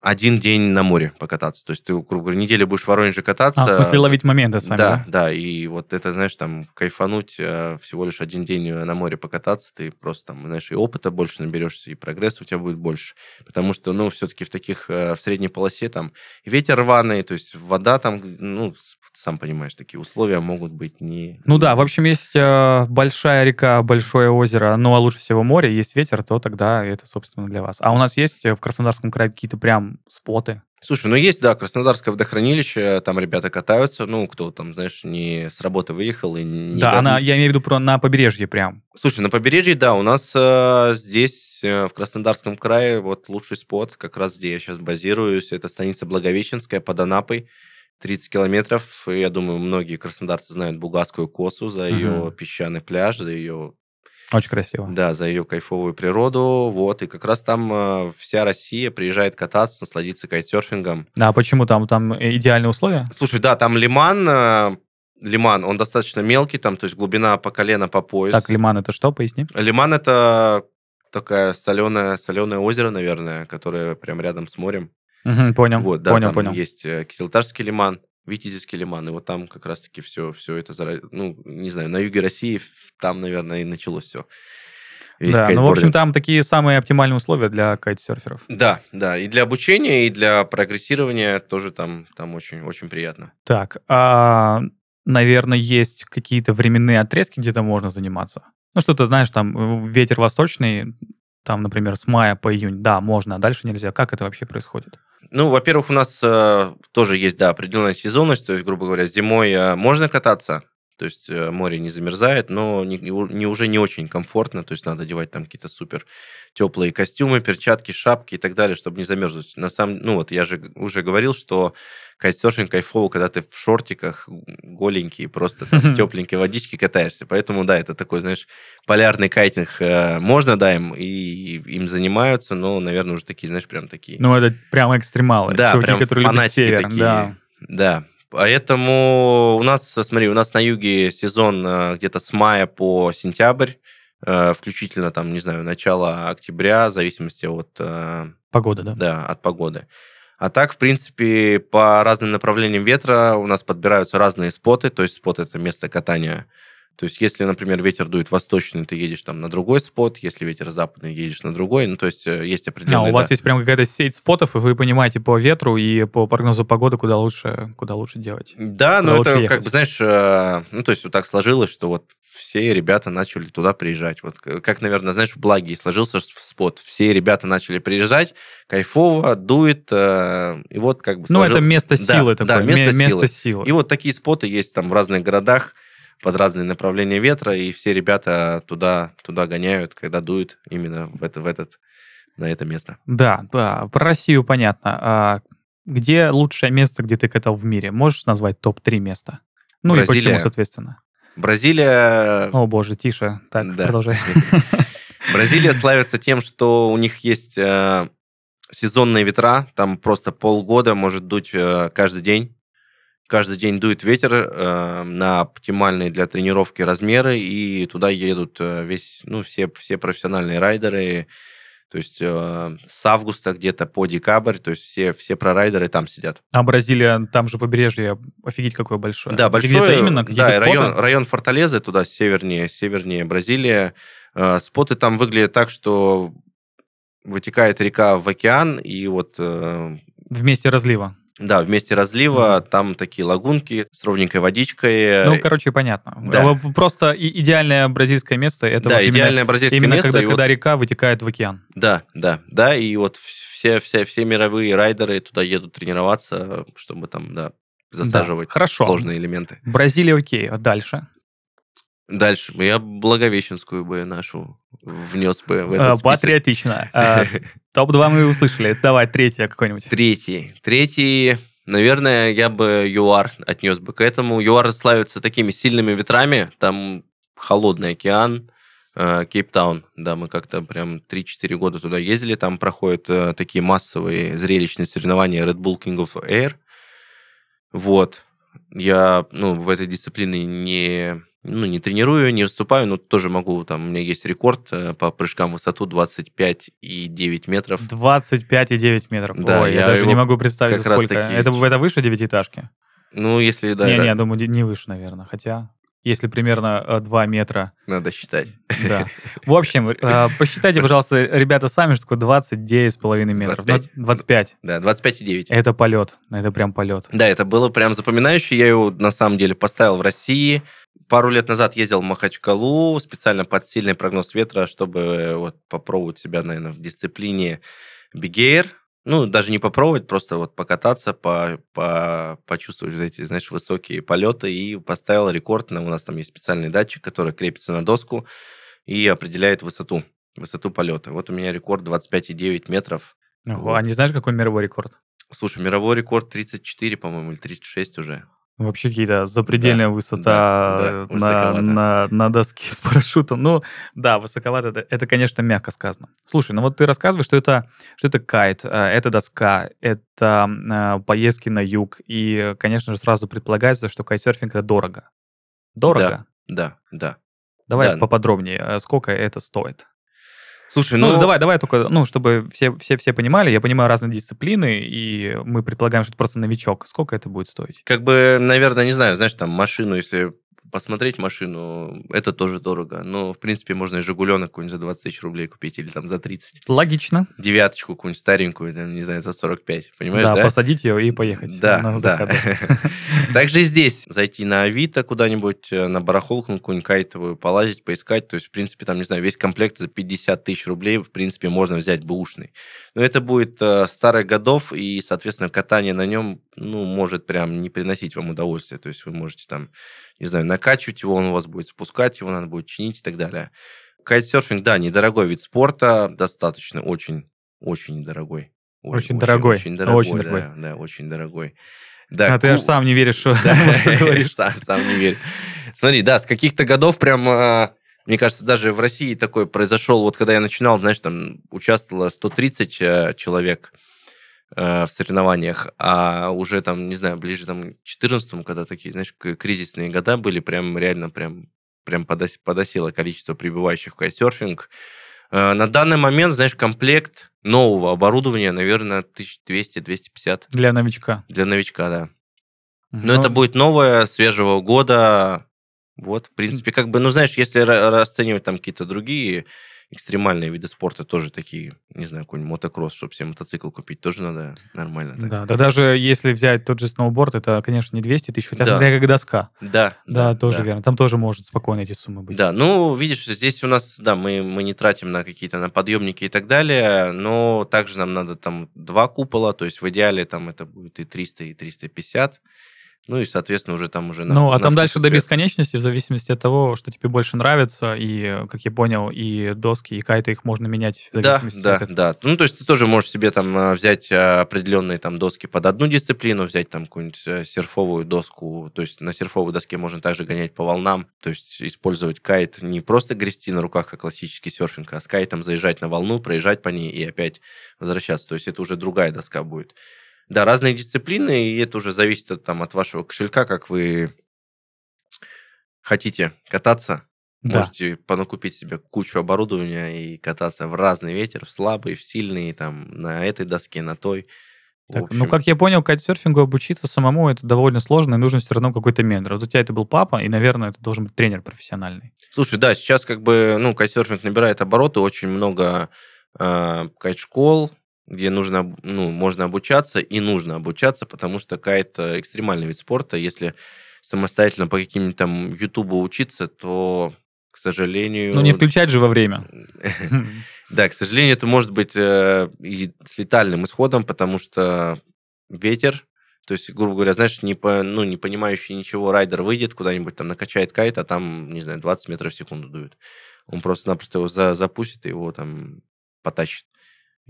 Speaker 2: один день на море покататься. То есть ты, грубо говоря, неделю будешь в Воронеже кататься.
Speaker 1: А, в смысле ловить моменты сами,
Speaker 2: Да,
Speaker 1: да?
Speaker 2: да, и вот это, знаешь, там, кайфануть, э, всего лишь один день э, на море покататься, ты просто там, знаешь, и опыта больше наберешься, и прогресс у тебя будет больше. Потому что, ну, все-таки в таких, э, в средней полосе там ветер рваный, то есть вода там, ну, сам понимаешь, такие условия могут быть не...
Speaker 1: Ну да, в общем, есть э, большая река, большое озеро, ну а лучше всего море, есть ветер, то тогда это, собственно, для вас. А у нас есть в Краснодарском крае какие-то прям споты?
Speaker 2: Слушай, ну есть, да, Краснодарское водохранилище, там ребята катаются, ну, кто там, знаешь, не с работы выехал и не...
Speaker 1: да, она, я имею в виду про на побережье прям.
Speaker 2: Слушай, на побережье, да, у нас э, здесь, э, в Краснодарском крае, вот лучший спот, как раз где я сейчас базируюсь, это станица Благовещенская под Анапой, 30 километров. И я думаю, многие краснодарцы знают Бугасскую косу за ее
Speaker 1: Мгм.
Speaker 2: песчаный пляж, за ее,
Speaker 1: Очень красиво.
Speaker 2: да, за ее кайфовую природу. Вот, и как раз там э, вся Россия приезжает кататься, насладиться кайтсерфингом.
Speaker 1: А почему там, там э, идеальные условия?
Speaker 2: Слушай, да, там лиман, э, лиман, он достаточно мелкий, там, то есть глубина по колено, по пояс.
Speaker 1: Так, Лиман, это что, поясни?
Speaker 2: Лиман это такая соленое, соленое озеро, наверное, которое прям рядом с морем.
Speaker 1: Мгм, понял,
Speaker 2: вот, да,
Speaker 1: понял,
Speaker 2: там
Speaker 1: понял.
Speaker 2: есть э, Кизилтарский лиман, Витязевский лиман, и вот там как раз-таки все, все это, ну, не знаю, на юге России, там, наверное, и началось все.
Speaker 1: да, ну, в общем, там такие самые оптимальные условия для кайтсерферов.
Speaker 2: Да, да, и для обучения, и для прогрессирования тоже там, там очень, очень приятно.
Speaker 1: Так, а, наверное, есть какие-то временные отрезки, где-то можно заниматься. Ну, что-то, знаешь, там э, ветер восточный, там, например, с мая по июнь, да, можно, а дальше нельзя. Как это вообще происходит?
Speaker 2: Ну, во-первых, у нас э, тоже есть, да, определенная сезонность, то есть, грубо говоря, зимой э, можно кататься, то есть э, море не замерзает, но не, не уже не очень комфортно, то есть надо одевать там какие-то супер теплые костюмы, перчатки, шапки и так далее, чтобы не замерзнуть. На самом, ну вот я же уже говорил, что кайтсерфинг кайфово, когда ты в шортиках голенький, просто там в тепленькой водичке катаешься. Поэтому, да, это такой, знаешь, полярный кайтинг. э, Можно, да, им, и им занимаются, но, наверное, уже такие, знаешь, прям такие
Speaker 1: Ну, это прямо экстремалы.
Speaker 2: да,
Speaker 1: чуваки,
Speaker 2: прям
Speaker 1: которые
Speaker 2: фанатики
Speaker 1: север.
Speaker 2: такие.
Speaker 1: Да.
Speaker 2: Да. Поэтому у нас, смотри, у нас на юге сезон э, где-то с мая по сентябрь, э, включительно там, не знаю, начало октября, в зависимости от, э,
Speaker 1: Погода, да.
Speaker 2: да, от погоды. А так, в принципе, по разным направлениям ветра у нас подбираются разные споты, то есть спот это место катания. То есть, если, например, ветер дует восточный, ты едешь там на другой спот, если ветер западный, едешь на другой. Ну, то есть, э, есть
Speaker 1: А,
Speaker 2: определенные...
Speaker 1: у вас
Speaker 2: да.
Speaker 1: есть прям какая-то сеть спотов, и вы понимаете по ветру и по прогнозу погоды, куда лучше, куда лучше делать.
Speaker 2: Да, но это,
Speaker 1: ехать?
Speaker 2: как бы, знаешь, э, ну, то есть вот так сложилось, что вот все ребята начали туда приезжать. Вот как, наверное, знаешь, в Благе сложился спот. Все ребята начали приезжать, кайфово, дует, э, и вот как бы
Speaker 1: Ну, это
Speaker 2: сложилось-
Speaker 1: место
Speaker 2: Да,
Speaker 1: силы
Speaker 2: да,
Speaker 1: такое.
Speaker 2: место
Speaker 1: ме-
Speaker 2: силы.
Speaker 1: место силы.
Speaker 2: И вот такие споты есть там в разных городах под разные направления ветра, и все ребята туда, туда гоняют, когда дует именно в, это, в этот, на это место.
Speaker 1: Да, да, про Россию понятно. А где лучшее место, где ты катал в мире? Можешь назвать топ-3 места? Ну и
Speaker 2: Бразилия.
Speaker 1: почему, соответственно?
Speaker 2: Бразилия...
Speaker 1: О, боже, тише. Так,
Speaker 2: Да.
Speaker 1: продолжай.
Speaker 2: Бразилия славится тем, что у них есть э, сезонные ветра, там просто полгода может дуть э, каждый день. Каждый день дует ветер э, на оптимальные для тренировки размеры, и туда едут э, весь, ну, все, все профессиональные райдеры, то есть э, с августа где-то по декабрь, то есть все, все прорайдеры там сидят.
Speaker 1: А Бразилия, там же побережье, офигеть какое большое.
Speaker 2: Да,
Speaker 1: Где
Speaker 2: большое.
Speaker 1: это именно? Какие-то
Speaker 2: Да, район, район Форталезы, туда севернее, севернее Бразилия. Э, споты там выглядят так, что вытекает река в океан, и вот э,
Speaker 1: В месте разлива.
Speaker 2: Да, вместе разлива, там такие лагунки с ровненькой водичкой.
Speaker 1: Ну, короче, понятно.
Speaker 2: да.
Speaker 1: Просто идеальное бразильское место, это
Speaker 2: да,
Speaker 1: вот именно,
Speaker 2: идеальное бразильское
Speaker 1: именно
Speaker 2: место.
Speaker 1: когда, когда
Speaker 2: вот-
Speaker 1: река вытекает в океан.
Speaker 2: да, да, да, и вот все, все, все мировые райдеры туда едут тренироваться, чтобы там, да, засаживать
Speaker 1: Да, хорошо.
Speaker 2: сложные элементы.
Speaker 1: Бразилия окей, а дальше?
Speaker 2: Дальше я Благовещенскую бы нашу внес бы в этот список.
Speaker 1: Патриотично. А, Топ-2 мы услышали. Давай, третье какой-нибудь.
Speaker 2: Третий. Третий, наверное, я бы ЮАР отнес бы к этому. ЮАР славится такими сильными ветрами. Там холодный океан, э, Кейптаун. Да, мы как-то прям 3-4 года туда ездили. Там проходят э, такие массовые зрелищные соревнования Red Bull King of Air. Вот. Я, ну, в этой дисциплине не, ну, не тренирую, не выступаю, но тоже могу, там, у меня есть рекорд э, по прыжкам в высоту 25,9 метров.
Speaker 1: 25,9 метров.
Speaker 2: Да,
Speaker 1: Ой, я,
Speaker 2: я
Speaker 1: даже не могу представить,
Speaker 2: как раз
Speaker 1: сколько.
Speaker 2: таки-
Speaker 1: Это, это выше девятиэтажки?
Speaker 2: Ну, если, да,
Speaker 1: не, не, я думаю, не- выше, наверное. Хотя, если примерно э, 2 метра,
Speaker 2: надо считать.
Speaker 1: да. В общем, э, посчитайте, пожалуйста, ребята, сами, что такое 29,5 метров.
Speaker 2: 25.
Speaker 1: Ну, 25.
Speaker 2: Да, 25,9.
Speaker 1: Это полет. Это прям полет.
Speaker 2: Да, это было прям запоминающе. Я его на самом деле поставил в России. Пару лет назад ездил в Махачкалу специально под сильный прогноз ветра, чтобы э, вот попробовать себя, наверное, в дисциплине бигейр. Ну, даже не попробовать, просто вот покататься, по, по, почувствовать вот эти, знаешь, высокие полеты. И поставил рекорд. У нас там есть специальный датчик, который крепится на доску и определяет высоту, высоту полета. Вот у меня рекорд 25,9 метров.
Speaker 1: Ого, А не знаешь, какой мировой рекорд?
Speaker 2: Слушай, мировой рекорд 34, по-моему, или 36 уже.
Speaker 1: Вообще какие-то запредельная
Speaker 2: Да,
Speaker 1: высота
Speaker 2: да, да,
Speaker 1: на, на, на доске с парашютом. Ну, да, высоковато. Это, это, конечно, мягко сказано. Слушай, ну вот ты рассказываешь, что это, что это кайт, э, это доска, это э, поездки на юг. И, конечно же, сразу предполагается, что кайтсерфинг это дорого. Дорого?
Speaker 2: Да, да.
Speaker 1: Давай
Speaker 2: Да.
Speaker 1: поподробнее. э, Сколько это стоит?
Speaker 2: Слушай,
Speaker 1: Ну,
Speaker 2: ну,
Speaker 1: давай, давай только, ну, чтобы все, все, все понимали. Я понимаю разные дисциплины, и мы предполагаем, что это просто новичок. Сколько это будет стоить?
Speaker 2: как бы, наверное, не знаю, знаешь, там машину, если посмотреть машину, это тоже дорого. Но, в принципе, можно и Жигуленок какой-нибудь за 20 тысяч рублей купить или там за 30.
Speaker 1: Логично.
Speaker 2: Девяточку какую-нибудь старенькую, там, не знаю, за 45. Понимаешь,
Speaker 1: да,
Speaker 2: да?
Speaker 1: посадить ее и поехать.
Speaker 2: Да, да. Также здесь зайти на Авито куда-нибудь, э, на барахолку какую-нибудь кайтовую, полазить, поискать. То есть, в принципе, там, не знаю, весь комплект за 50 тысяч рублей, в принципе, можно взять бэушный. Но это будет э, старых годов, и, соответственно, катание на нем, ну, может прям не приносить вам удовольствия. То есть вы можете там, не знаю, накачивать его, он у вас будет спускать, его надо будет чинить и так далее. Кайтсерфинг, да, недорогой вид спорта, достаточно очень, очень недорогой. Ой,
Speaker 1: Очень дорогой,
Speaker 2: Очень дорогой,
Speaker 1: очень
Speaker 2: да,
Speaker 1: дорогой.
Speaker 2: да, очень дорогой. Да,
Speaker 1: а ты аж сам не веришь, что,
Speaker 2: да,
Speaker 1: что говоришь.
Speaker 2: сам, сам не верю. Смотри, да, с каких-то годов прям, а, мне кажется, даже в России такой произошел, вот когда я начинал, знаешь, там участвовало 130 э, человек в соревнованиях, а уже там, не знаю, ближе там к 14 когда такие, знаешь, кризисные года были, прям реально прям, прям подос- подосело количество прибывающих в кайтсерфинг. Э, На данный момент, знаешь, комплект нового оборудования, наверное, 1200-250
Speaker 1: Для новичка.
Speaker 2: для новичка, да. Но
Speaker 1: Ну,
Speaker 2: это будет новое, свежего года. Вот, в принципе, как бы, ну, знаешь, если ра- расценивать там какие-то другие экстремальные виды спорта, тоже такие, не знаю, какой-нибудь мотокросс, чтобы себе мотоцикл купить, тоже надо нормально. так.
Speaker 1: Да, да даже если взять тот же сноуборд, это, конечно, не 200 тысяч, хотя
Speaker 2: Да.
Speaker 1: смотря как доска.
Speaker 2: Да,
Speaker 1: Да, тоже верно. Там тоже может спокойно эти суммы быть.
Speaker 2: Да, ну, видишь, здесь у нас, да, мы, мы не тратим на какие-то на подъемники и так далее, но также нам надо там два купола, то есть в идеале там это будет и 300, и 350. Ну и, соответственно, уже там уже...
Speaker 1: На, ну, а на там дальше до бесконечности, в зависимости от того, что тебе больше нравится, и, как я понял, и доски, и кайты их можно менять в зависимости
Speaker 2: да, от Да, да, Ну, то есть ты тоже можешь себе там а, взять а, определенные там доски под одну дисциплину, взять там какую-нибудь э, серфовую доску, то есть на серфовой доске можно также гонять по волнам, то есть использовать кайт, не просто грести на руках, как классический серфинг, а с кайтом заезжать на волну, проезжать по ней и опять возвращаться. То есть это уже другая доска будет. Да, разные дисциплины, и это уже зависит от, там, от вашего кошелька, как вы хотите кататься. Да. Можете понакупить себе кучу оборудования и кататься в разный ветер, в слабый, в сильный, там, на этой доске, на той.
Speaker 1: Так, ну, общем... Ну, как я понял, кайтсерфингу обучиться самому это довольно сложно, и нужно все равно какой-то ментор. Вот у тебя это был папа, и, наверное, это должен быть тренер профессиональный.
Speaker 2: Слушай, да, сейчас как бы, ну, кайтсерфинг набирает обороты, очень много э, кайт-школ, где нужно, ну, можно обучаться и нужно обучаться, потому что кайт экстремальный вид спорта. Если самостоятельно по каким-нибудь там ютубу учиться, то, к сожалению...
Speaker 1: Ну, не включать же во время.
Speaker 2: Да, к сожалению, это может быть э, и с летальным исходом, потому что ветер, то есть, грубо говоря, знаешь, не, по, ну, не понимающий ничего райдер выйдет куда-нибудь, там накачает кайт, а там, не знаю, 20 метров в секунду дует. Он просто-напросто его за, запустит и его там потащит.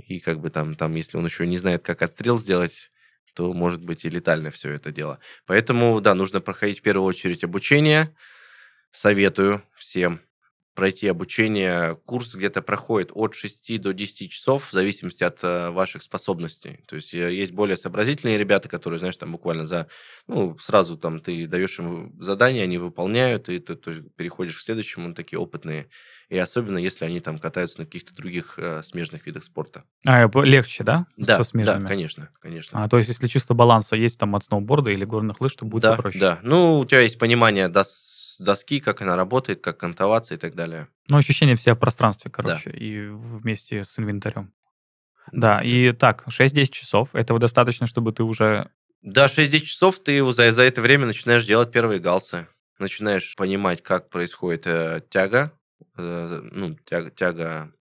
Speaker 2: И как бы там, там, если он еще не знает, как отстрел сделать, то может быть и летально все это дело. Поэтому, да, нужно проходить в первую очередь обучение. Советую всем пройти обучение. Курс где-то проходит от 6 до 10 часов в зависимости от э, ваших способностей. То есть э, есть более сообразительные ребята, которые, знаешь, там буквально за, ну, сразу там ты даешь им задание, они выполняют, и ты то есть, переходишь к следующему, такие опытные. И особенно, если они там катаются на каких-то других э, смежных видах спорта.
Speaker 1: А, легче, да?
Speaker 2: Да, Со смежными? да, конечно, конечно.
Speaker 1: А, то есть, если чисто баланса есть там от сноуборда или горных лыж, то будет
Speaker 2: да,
Speaker 1: проще?
Speaker 2: Да, ну, у тебя есть понимание дос, доски, как она работает, как кантоваться и так далее.
Speaker 1: Ну, ощущение все в пространстве, короче, да. и вместе с инвентарем. Да, и так, 6-10 часов, этого достаточно, чтобы ты уже...
Speaker 2: Да, 6-10 часов ты за, за это время начинаешь делать первые галсы. Начинаешь понимать, как происходит э, тяга, ну, тяга, тяга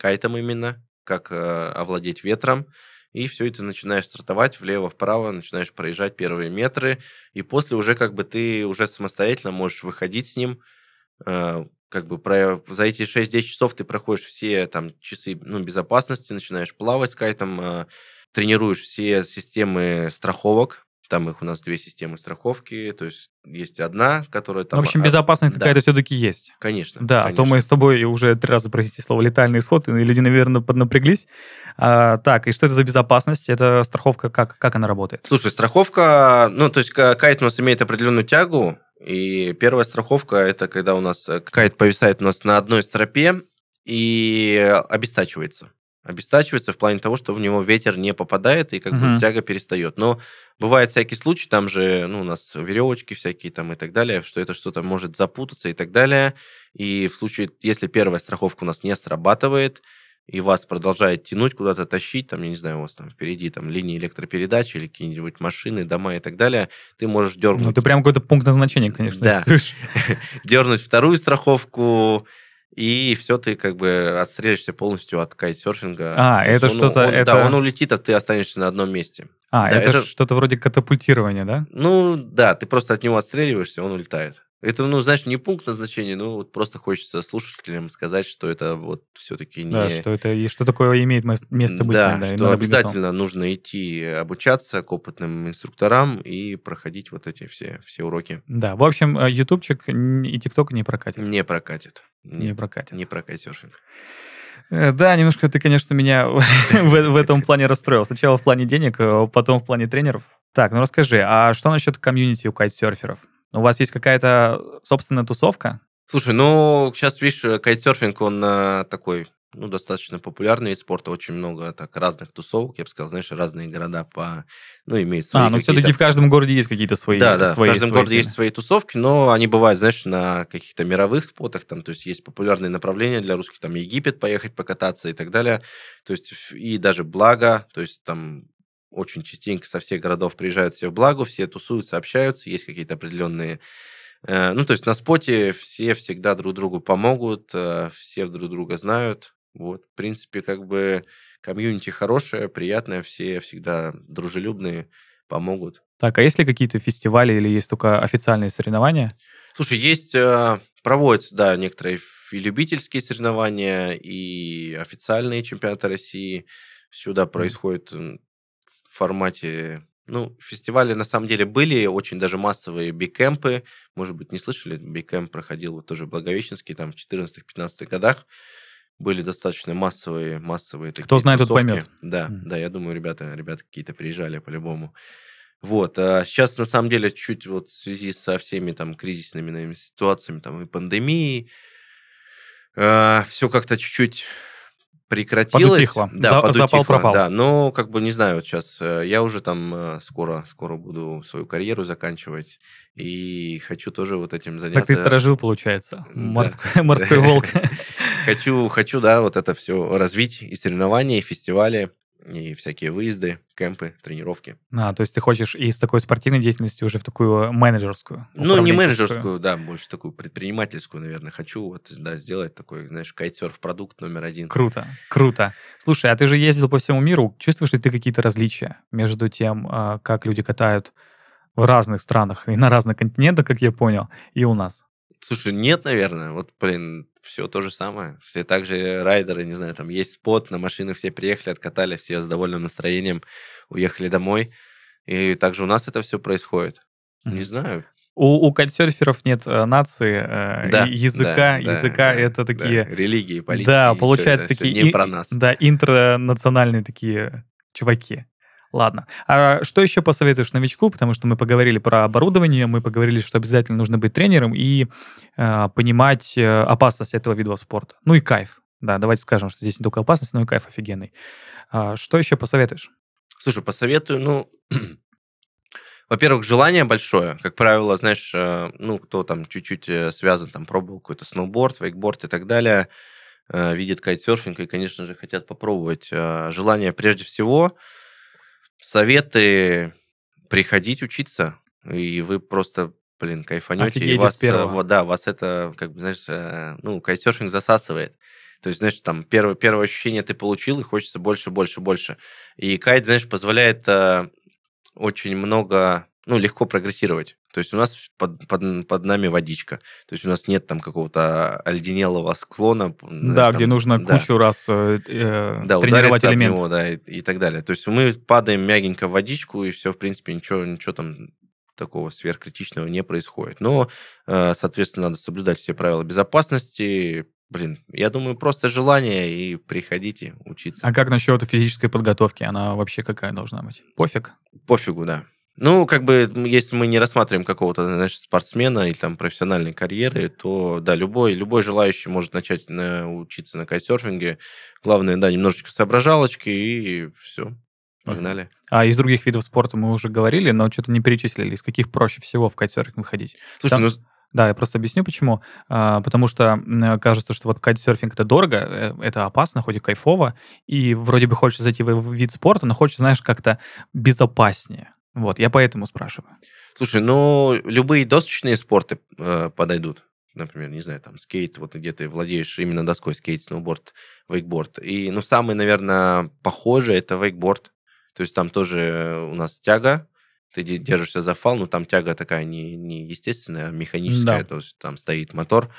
Speaker 2: кайтом именно, как э, овладеть ветром, и все это начинаешь стартовать влево-вправо, начинаешь проезжать первые метры, и после уже как бы ты уже самостоятельно можешь выходить с ним, э, как бы про, за эти 6-10 часов ты проходишь все там часы ну, безопасности, начинаешь плавать с кайтом, э, тренируешь все системы страховок, там их у нас две системы страховки, то есть есть одна, которая там...
Speaker 1: В общем, безопасность а, какая-то да. все-таки есть.
Speaker 2: Конечно.
Speaker 1: Да,
Speaker 2: конечно.
Speaker 1: а то мы с тобой уже три раза, простите слово, летальный исход, и люди, наверное, поднапряглись. А, так, и что это за безопасность? Это страховка, как, как она работает?
Speaker 2: Слушай, страховка, ну, то есть кайт у нас имеет определенную тягу, и первая страховка – это когда у нас э, кайт повисает у нас на одной стропе и обестачивается обестачивается в плане того, что в него ветер не попадает и как угу. бы тяга перестает. Но бывает всякий случай, там же ну, у нас веревочки всякие там и так далее, что это что-то может запутаться и так далее. И в случае, если первая страховка у нас не срабатывает, и вас продолжает тянуть, куда-то тащить, там, я не знаю, у вас там впереди там линии электропередач или какие-нибудь машины, дома и так далее, ты можешь дернуть... Ну,
Speaker 1: ты прям какой-то пункт назначения, конечно,
Speaker 2: да. Дернуть вторую страховку, и все, ты как бы отстрелишься полностью от кайтсерфинга.
Speaker 1: А, То это что-то...
Speaker 2: это... Да, он улетит, а ты останешься на одном месте.
Speaker 1: А,
Speaker 2: да,
Speaker 1: это, это что-то вроде катапультирования, да?
Speaker 2: Ну, да, ты просто от него отстреливаешься, он улетает. Это, ну, знаешь, не пункт назначения, но вот просто хочется слушателям сказать, что это вот все-таки не...
Speaker 1: Да, что это и что такое имеет место быть.
Speaker 2: Да, да что обязательно нужно идти обучаться к опытным инструкторам и проходить вот эти все, все уроки.
Speaker 1: Да, в общем, э, ютубчик и тикток не прокатит.
Speaker 2: Не прокатит.
Speaker 1: Нет, не прокатит.
Speaker 2: Не прокатит серфинг.
Speaker 1: Э, да, немножко ты, конечно, меня в, этом плане расстроил. Сначала в плане денег, а потом в плане тренеров. Так, ну расскажи, а что насчет комьюнити у кайтсерферов? У вас есть какая-то собственная тусовка?
Speaker 2: Слушай, ну, сейчас, видишь, кайтсерфинг, он э, такой, ну, достаточно популярный вид спорта, очень много так разных тусовок, я бы сказал, знаешь, разные города по, ну, имеют свои
Speaker 1: А, ну, все-таки в каждом городе есть какие-то свои
Speaker 2: Да, да,
Speaker 1: свои,
Speaker 2: в каждом городе есть свои тусовки, но они бывают, знаешь, на каких-то мировых спотах, там, то есть есть популярные направления для русских, там, Египет поехать покататься и так далее, то есть и даже благо, то есть там очень частенько со всех городов приезжают все в благо, все тусуются, общаются, есть какие-то определенные... Э, ну, то есть на споте все всегда друг другу помогут, э, все друг друга знают. Вот, в принципе, как бы комьюнити хорошее, приятное, все всегда дружелюбные, помогут.
Speaker 1: Так, а есть ли какие-то фестивали или есть только официальные соревнования?
Speaker 2: Слушай, есть, э, проводятся, да, некоторые и любительские соревнования, и официальные чемпионаты России. Сюда происходит формате ну, фестивали на самом деле были, очень даже массовые бикэмпы. Может быть, не слышали, бикэмп проходил вот тоже в Благовещенске, там в 14-15 годах. Были достаточно массовые, массовые такие
Speaker 1: Кто знает,
Speaker 2: тусовки.
Speaker 1: тот поймет.
Speaker 2: Да, mm. да, я думаю, ребята, ребята какие-то приезжали по-любому. Вот, а сейчас на самом деле чуть вот в связи со всеми там кризисными наверное, ситуациями, там и пандемией, э, все как-то чуть-чуть прекратилось.
Speaker 1: Подутихло.
Speaker 2: Да,
Speaker 1: За,
Speaker 2: подутихло,
Speaker 1: запал пропал.
Speaker 2: Да, но как бы не знаю, вот сейчас э, я уже там э, скоро, скоро буду свою карьеру заканчивать и хочу тоже вот этим заняться.
Speaker 1: Так ты сторожил, получается,
Speaker 2: Да.
Speaker 1: морской, морской волк.
Speaker 2: Хочу, хочу, да, вот это все развить и соревнования, и фестивали, и всякие выезды, кемпы, тренировки.
Speaker 1: А, то есть ты хочешь из такой спортивной деятельности уже в такую менеджерскую?
Speaker 2: Ну, не менеджерскую, да, больше такую предпринимательскую, наверное. Хочу вот, да, сделать такой, знаешь, кайтсерф-продукт номер один.
Speaker 1: Круто, круто. Слушай, а ты же ездил по всему миру. Чувствуешь ли ты какие-то различия между тем, а, как люди катают в разных странах и на разных континентах, как я понял, и у нас?
Speaker 2: Слушай, нет, наверное. Вот, блин, все то же самое. Все так же райдеры, не знаю, там есть спот, на машинах все приехали, откатали, все с довольным настроением уехали домой. И также у нас это все происходит. Не
Speaker 1: Мгм.
Speaker 2: знаю.
Speaker 1: У, у кайтсерферов нет э, нации, э,
Speaker 2: Да,
Speaker 1: языка,
Speaker 2: да, да,
Speaker 1: языка
Speaker 2: да,
Speaker 1: это
Speaker 2: да.
Speaker 1: такие,
Speaker 2: Религии, политики.
Speaker 1: да, получается такие,
Speaker 2: Не
Speaker 1: и-
Speaker 2: про нас.
Speaker 1: да, интернациональные такие чуваки. Ладно. А что еще посоветуешь новичку? Потому что мы поговорили про оборудование, мы поговорили, что обязательно нужно быть тренером и э, понимать э, опасность этого вида спорта. Ну и кайф. Да, давайте скажем, что здесь не только опасность, но и кайф офигенный. А, что еще посоветуешь?
Speaker 2: Слушай, посоветую, ну, во-первых, желание большое. Как правило, знаешь, э, ну, кто там чуть-чуть э, связан, там, пробовал какой-то сноуборд, вейкборд и так далее, видит кайтсерфинг и, конечно же, хотят попробовать. Желание прежде всего, советы приходить учиться, и вы просто, блин, кайфанете. И
Speaker 1: Офигеете с
Speaker 2: вас, э,
Speaker 1: первого.
Speaker 2: да, вас это, как бы, знаешь, э, ну, кайтсерфинг засасывает. То есть, знаешь, там первое, первое ощущение ты получил, и хочется больше, больше, больше. И кайт, знаешь, позволяет э, очень много, ну, легко прогрессировать. То есть у нас под, под, под нами водичка. То есть у нас нет там какого-то оледенелого склона. знаешь,
Speaker 1: да,
Speaker 2: там,
Speaker 1: где нужно
Speaker 2: да,
Speaker 1: кучу раз э, э,
Speaker 2: да,
Speaker 1: тренировать элемент.
Speaker 2: него, да, и, и так далее. То есть мы падаем мягенько в водичку, и все, в принципе, ничего, ничего там такого сверхкритичного не происходит. Но, э, соответственно, надо соблюдать все правила безопасности. Блин, я думаю, просто желание и приходите учиться.
Speaker 1: А как насчет физической подготовки? Она вообще какая должна быть? Пофиг?
Speaker 2: Пофигу, да. Ну, как бы, если мы не рассматриваем какого-то, знаешь, спортсмена или там профессиональной карьеры, то, да, любой, любой желающий может начать на- учиться на кайтсерфинге. Главное, да, немножечко соображалочки и все, погнали.
Speaker 1: А из других видов спорта мы уже говорили, но что-то не перечислили. Из каких проще всего в кайтсерфинг выходить?
Speaker 2: Слушай,
Speaker 1: Там-
Speaker 2: ну,
Speaker 1: Да, я просто объясню, почему. А, потому что кажется, что вот кайтсерфинг это дорого, э, это опасно, хоть и кайфово, и вроде бы хочется зайти в вид спорта, но хочется, знаешь, как-то безопаснее. Вот, я поэтому спрашиваю.
Speaker 2: Слушай, ну, любые досочные спорты э, подойдут. Например, не знаю, там, скейт, вот где ты владеешь именно доской, скейт, сноуборд, вейкборд. И, ну, самый, наверное, похожий это вейкборд. То есть там тоже у нас тяга, ты де- держишься за фал, но там тяга такая не, не естественная, а механическая,
Speaker 1: Да.
Speaker 2: то есть там стоит мотор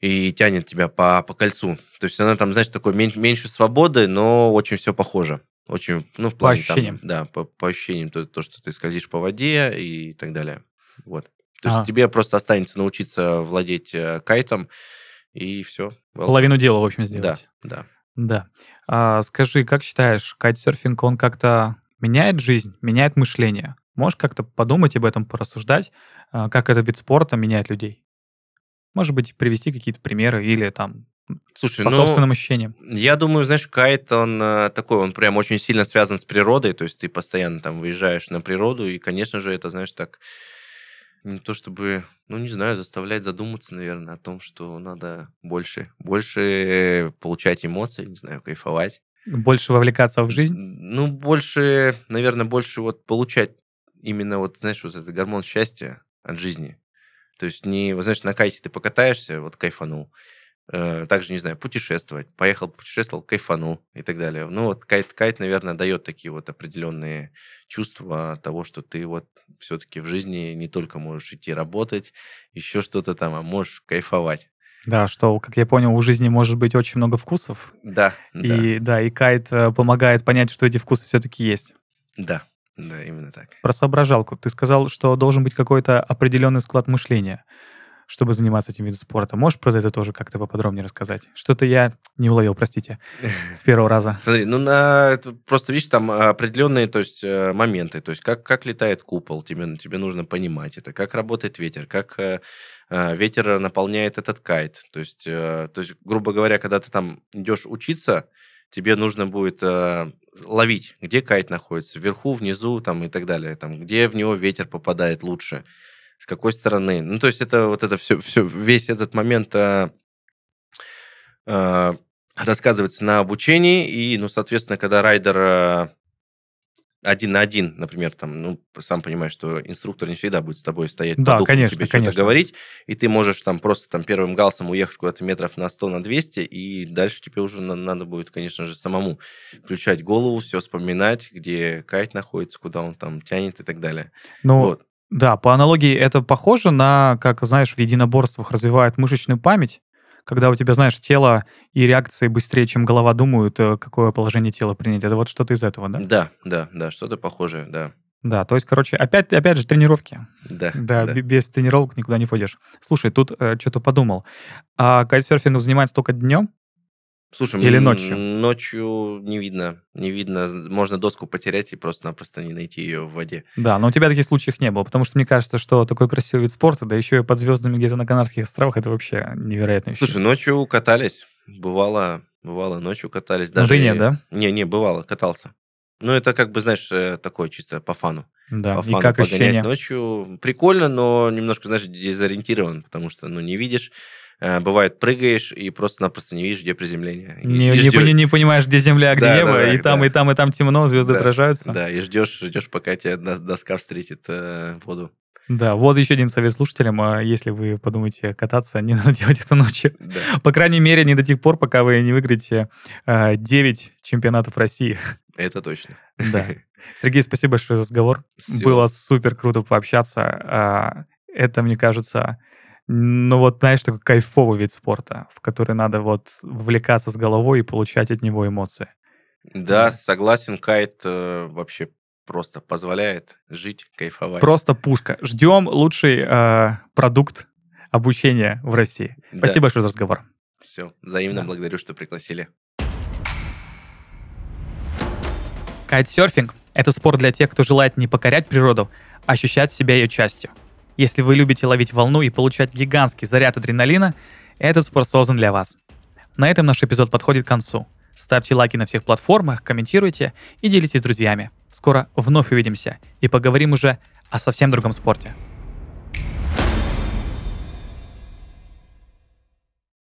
Speaker 2: и тянет тебя по, по кольцу. То есть она там, знаешь, такой мен- меньше свободы, но очень все похоже. Очень, ну, в плане там,
Speaker 1: ощущениям.
Speaker 2: да, по, по ощущениям, то, то, что ты скользишь по воде и так далее. Вот. То есть
Speaker 1: Ага.
Speaker 2: тебе просто останется научиться владеть э, кайтом, и все.
Speaker 1: Половину дела, в общем,
Speaker 2: Да,
Speaker 1: сделать.
Speaker 2: да.
Speaker 1: Да. А, скажи, как считаешь, кайтсерфинг, он как-то меняет жизнь, меняет мышление? Можешь как-то подумать об этом, порассуждать, а, как этот вид спорта меняет людей? Может быть, привести какие-то примеры или там
Speaker 2: Слушай,
Speaker 1: по
Speaker 2: ну,
Speaker 1: собственным ощущениям?
Speaker 2: я думаю, знаешь, кайт, он э, такой, он прям очень сильно связан с природой, то есть ты постоянно там выезжаешь на природу, и, конечно же, это, знаешь, так не то чтобы, ну, не знаю, заставляет задуматься, наверное, о том, что надо больше, больше получать эмоции, не знаю, кайфовать.
Speaker 1: Больше вовлекаться в жизнь?
Speaker 2: Ну, больше, наверное, больше вот получать именно вот, знаешь, вот этот гормон счастья от жизни. То есть не, вот знаешь, на кайте ты покатаешься, вот кайфанул. Э, также, не знаю, путешествовать. Поехал, путешествовал, кайфанул и так далее. Ну, вот кайт, кайт, наверное, дает такие вот определенные чувства того, что ты вот все-таки в жизни не только можешь идти работать, еще что-то там, а можешь кайфовать.
Speaker 1: Да, что, как я понял, у жизни может быть очень много вкусов.
Speaker 2: Да,
Speaker 1: и, да. да, и кайт э, помогает понять, что эти вкусы все-таки есть.
Speaker 2: Да, да, именно так.
Speaker 1: Про соображалку. Ты сказал, что должен быть какой-то определенный склад мышления чтобы заниматься этим видом спорта. Можешь про это тоже как-то поподробнее рассказать? Что-то я не уловил, простите, с первого раза.
Speaker 2: Смотри, ну на, просто видишь, там определенные то есть, э, моменты, то есть как, как летает купол, тебе, тебе нужно понимать это, как работает ветер, как э, э, ветер наполняет этот кайт. То есть, то есть, грубо говоря, когда ты там идешь учиться, тебе нужно будет э, ловить, где кайт находится, вверху, внизу там, и так далее, там, где в него ветер попадает лучше с какой стороны. Ну, то есть это вот это все, все весь этот момент а, а, рассказывается на обучении, и, ну, соответственно, когда райдер а, один на один, например, там, ну, сам понимаешь, что инструктор не всегда будет с тобой стоять
Speaker 1: да, по конечно,
Speaker 2: тебе
Speaker 1: конечно.
Speaker 2: что-то говорить, и ты можешь там просто там первым галсом уехать куда-то метров на 100, на 200, и дальше тебе уже надо будет, конечно же, самому включать голову, все вспоминать, где кайт находится, куда он там тянет и так далее.
Speaker 1: Ну, вот. Да, по аналогии это похоже на, как, знаешь, в единоборствах развивает мышечную память, когда у тебя, знаешь, тело и реакции быстрее, чем голова думают, э, какое положение тела принять. Это вот что-то из этого, да?
Speaker 2: Да, да, да, что-то похожее, да.
Speaker 1: Да, то есть, короче, опять, опять же, тренировки.
Speaker 2: Да,
Speaker 1: да. Да, без тренировок никуда не пойдешь. Слушай, тут э, что-то подумал. А кайтсерфингом занимается только днем?
Speaker 2: Слушай,
Speaker 1: Или ночью?
Speaker 2: Ночью не видно. Не видно. Можно доску потерять и просто-напросто не найти ее в воде.
Speaker 1: Да, но у тебя таких случаев не было, потому что мне кажется, что такой красивый вид спорта, да еще и под звездами где-то на Канарских островах, это вообще невероятно.
Speaker 2: Слушай, ночью катались. Бывало, бывало, ночью катались. Даже...
Speaker 1: Ну ты нет, да?
Speaker 2: Не, не, бывало, катался. Ну, это как бы, знаешь, э, такое чисто по фану.
Speaker 1: Да,
Speaker 2: по фану
Speaker 1: и как
Speaker 2: погонять
Speaker 1: ощущение?
Speaker 2: ночью. Прикольно, но немножко, знаешь, дезориентирован, потому что, ну, не видишь бывает, прыгаешь и просто-напросто не видишь, где приземление.
Speaker 1: Не, не, пони, не понимаешь, где земля, где да, небо, да, да, и там, да. и там, и там темно, звезды
Speaker 2: да,
Speaker 1: отражаются.
Speaker 2: Да, и ждешь, ждешь, пока тебя доска встретит э, воду.
Speaker 1: Да, вот еще один совет слушателям. А если вы подумаете кататься, не надо делать это ночью. Да. По крайней мере, не до тех пор, пока вы не выиграете э, 9 чемпионатов России.
Speaker 2: Это точно.
Speaker 1: Да. Сергей, спасибо большое за разговор. Все. Было супер круто пообщаться. А, это, мне кажется, ну вот, знаешь, такой кайфовый вид спорта, в который надо вот вовлекаться с головой и получать от него эмоции.
Speaker 2: Да, согласен, кайт э, вообще просто позволяет жить, кайфовать.
Speaker 1: Просто пушка. Ждем лучший э, продукт обучения в России. Да. Спасибо большое за разговор.
Speaker 2: Все, взаимно да. благодарю, что пригласили.
Speaker 1: Кайтсерфинг – это спорт для тех, кто желает не покорять природу, а ощущать себя ее частью – если вы любите ловить волну и получать гигантский заряд адреналина, этот спорт создан для вас. На этом наш эпизод подходит к концу. Ставьте лайки на всех платформах, комментируйте и делитесь с друзьями. Скоро вновь увидимся и поговорим уже о совсем другом спорте.